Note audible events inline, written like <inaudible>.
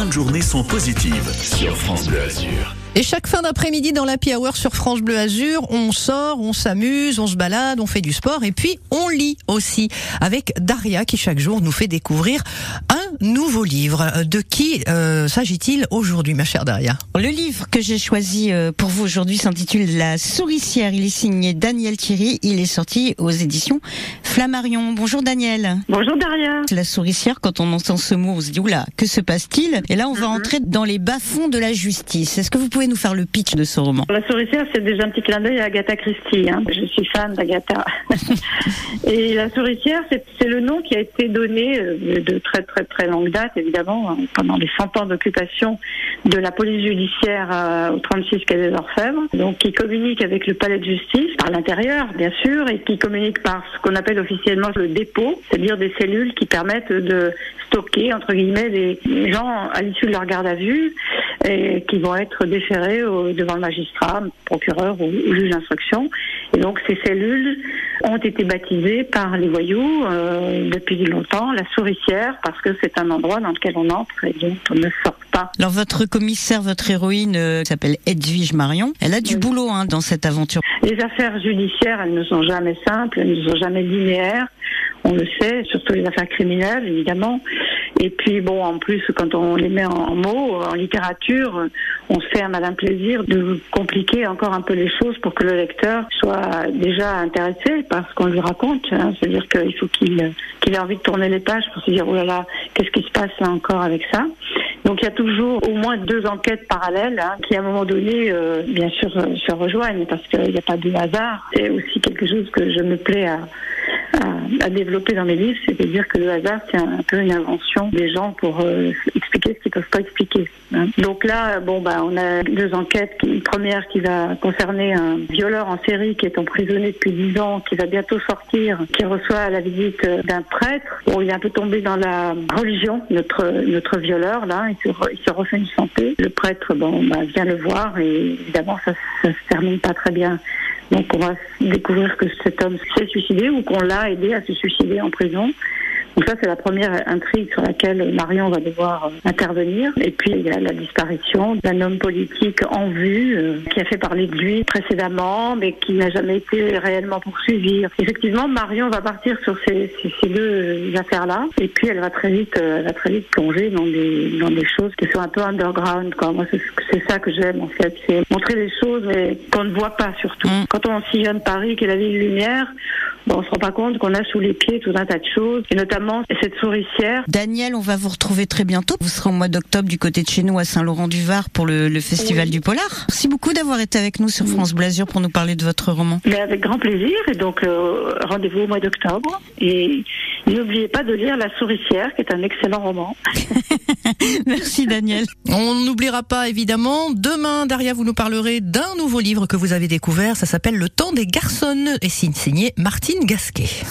fins de journée sont positives sur France Bleu Azur. Et chaque fin d'après-midi dans l'Happy Hour sur France Bleu Azur, on sort, on s'amuse, on se balade, on fait du sport et puis on lit aussi avec Daria qui chaque jour nous fait découvrir un nouveau livre. De qui euh, s'agit-il aujourd'hui, ma chère Daria? Le livre que j'ai choisi euh, pour vous aujourd'hui s'intitule La souricière. Il est signé Daniel Thierry. Il est sorti aux éditions Flammarion. Bonjour Daniel. Bonjour Daria. La souricière, quand on entend ce mot, on se dit oula, que se passe-t-il? Et là, on va Mhm. entrer dans les bas-fonds de la justice. Est-ce que vous pouvez nous faire le pitch de ce roman? La souricière, c'est déjà un petit clin d'œil à Agatha Christie. hein. Je suis fan d'Agatha. <laughs> Et la souricière, c'est le nom qui a été donné euh, de très très très longue date, évidemment, hein, pendant les 100 ans d'occupation de la police judiciaire euh, au 36 quai des Orfèvres. Donc, qui communique avec le palais de justice par l'intérieur, bien sûr, et qui communique par ce qu'on appelle officiellement le dépôt, c'est-à-dire des cellules qui permettent de stocker, entre guillemets, des gens à l'issue de leur garde à vue et qui vont être déférés devant le magistrat, procureur ou, ou juge d'instruction. Et donc ces cellules ont été baptisées par les voyous euh, depuis longtemps la souricière parce que c'est un endroit dans lequel on entre et dont on ne sort Alors votre commissaire, votre héroïne euh, s'appelle Edwige Marion. Elle a du Oui. boulot hein, dans cette aventure. Les affaires judiciaires, elles ne sont jamais simples, elles ne sont jamais linéaires. On le sait, surtout les affaires criminelles, évidemment. Et puis, bon, en plus, quand on les met en, en mots, en littérature, on se fait un malin plaisir de compliquer encore un peu les choses pour que le lecteur soit déjà intéressé par ce qu'on lui raconte. hein. C'est-à-dire qu'il faut qu'il qu'il ait envie de tourner les pages pour se dire, oh là là, qu'est-ce qui se passe là encore avec ça? Donc il y a toujours au moins deux enquêtes parallèles hein, qui à un moment donné, euh, bien sûr, euh, se rejoignent parce qu'il n'y a pas de hasard. C'est aussi quelque chose que je me plais à, développer dans mes livres, c'est-à-dire que le hasard c'est un, peu une invention des gens pour euh, ce qu'ils peuvent pas expliquer. hein. Donc là, bon bah on a deux enquêtes. Une première qui va concerner un violeur en série qui est emprisonné depuis dix ans, qui va bientôt sortir, qui reçoit la visite euh, d'un prêtre. Il est un peu tombé dans la religion, notre notre violeur là. Il se, re- il se refait une santé. Le prêtre, bon, bah, vient le voir et évidemment ça, ça se termine pas très bien. Donc on va découvrir que cet homme s'est suicidé ou qu'on l'a aidé à se suicider en prison. Donc ça, c'est la première intrigue sur laquelle Marion va devoir euh, intervenir. Et puis, il y a la disparition d'un homme politique en vue euh, qui a fait parler de lui précédemment, mais qui n'a jamais été réellement poursuivi. Effectivement, Marion va partir sur ces, ces- ces deux affaires-là. Et puis, elle va très vite, euh, elle va très vite plonger dans des, dans des choses qui sont un peu underground. Quoi. Moi, c'est ça que j'aime, en fait. C'est montrer des choses qu'on ne voit pas, surtout. Mm. Quand on sillonne Paris, qui est la ville lumière, bon, on se rend pas compte qu'on a sous les pieds tout un tas de choses, et notamment cette souricière. Daniel, on va vous retrouver très bientôt. Vous serez au mois d'octobre du côté de chez nous à Saint-Laurent-du-Var pour le, le Festival Oui. du Polar. Merci beaucoup d'avoir été avec nous sur France Blasure pour nous parler de votre roman. Mais avec grand plaisir, et donc euh, rendez-vous au mois d'octobre. Et n'oubliez pas de lire La souricière, qui est un excellent roman. <laughs> Merci Daniel. On n'oubliera pas évidemment, demain Daria vous nous parlerez d'un nouveau livre que vous avez découvert, ça s'appelle Le temps des garçons et signe signé Martine Gasquet.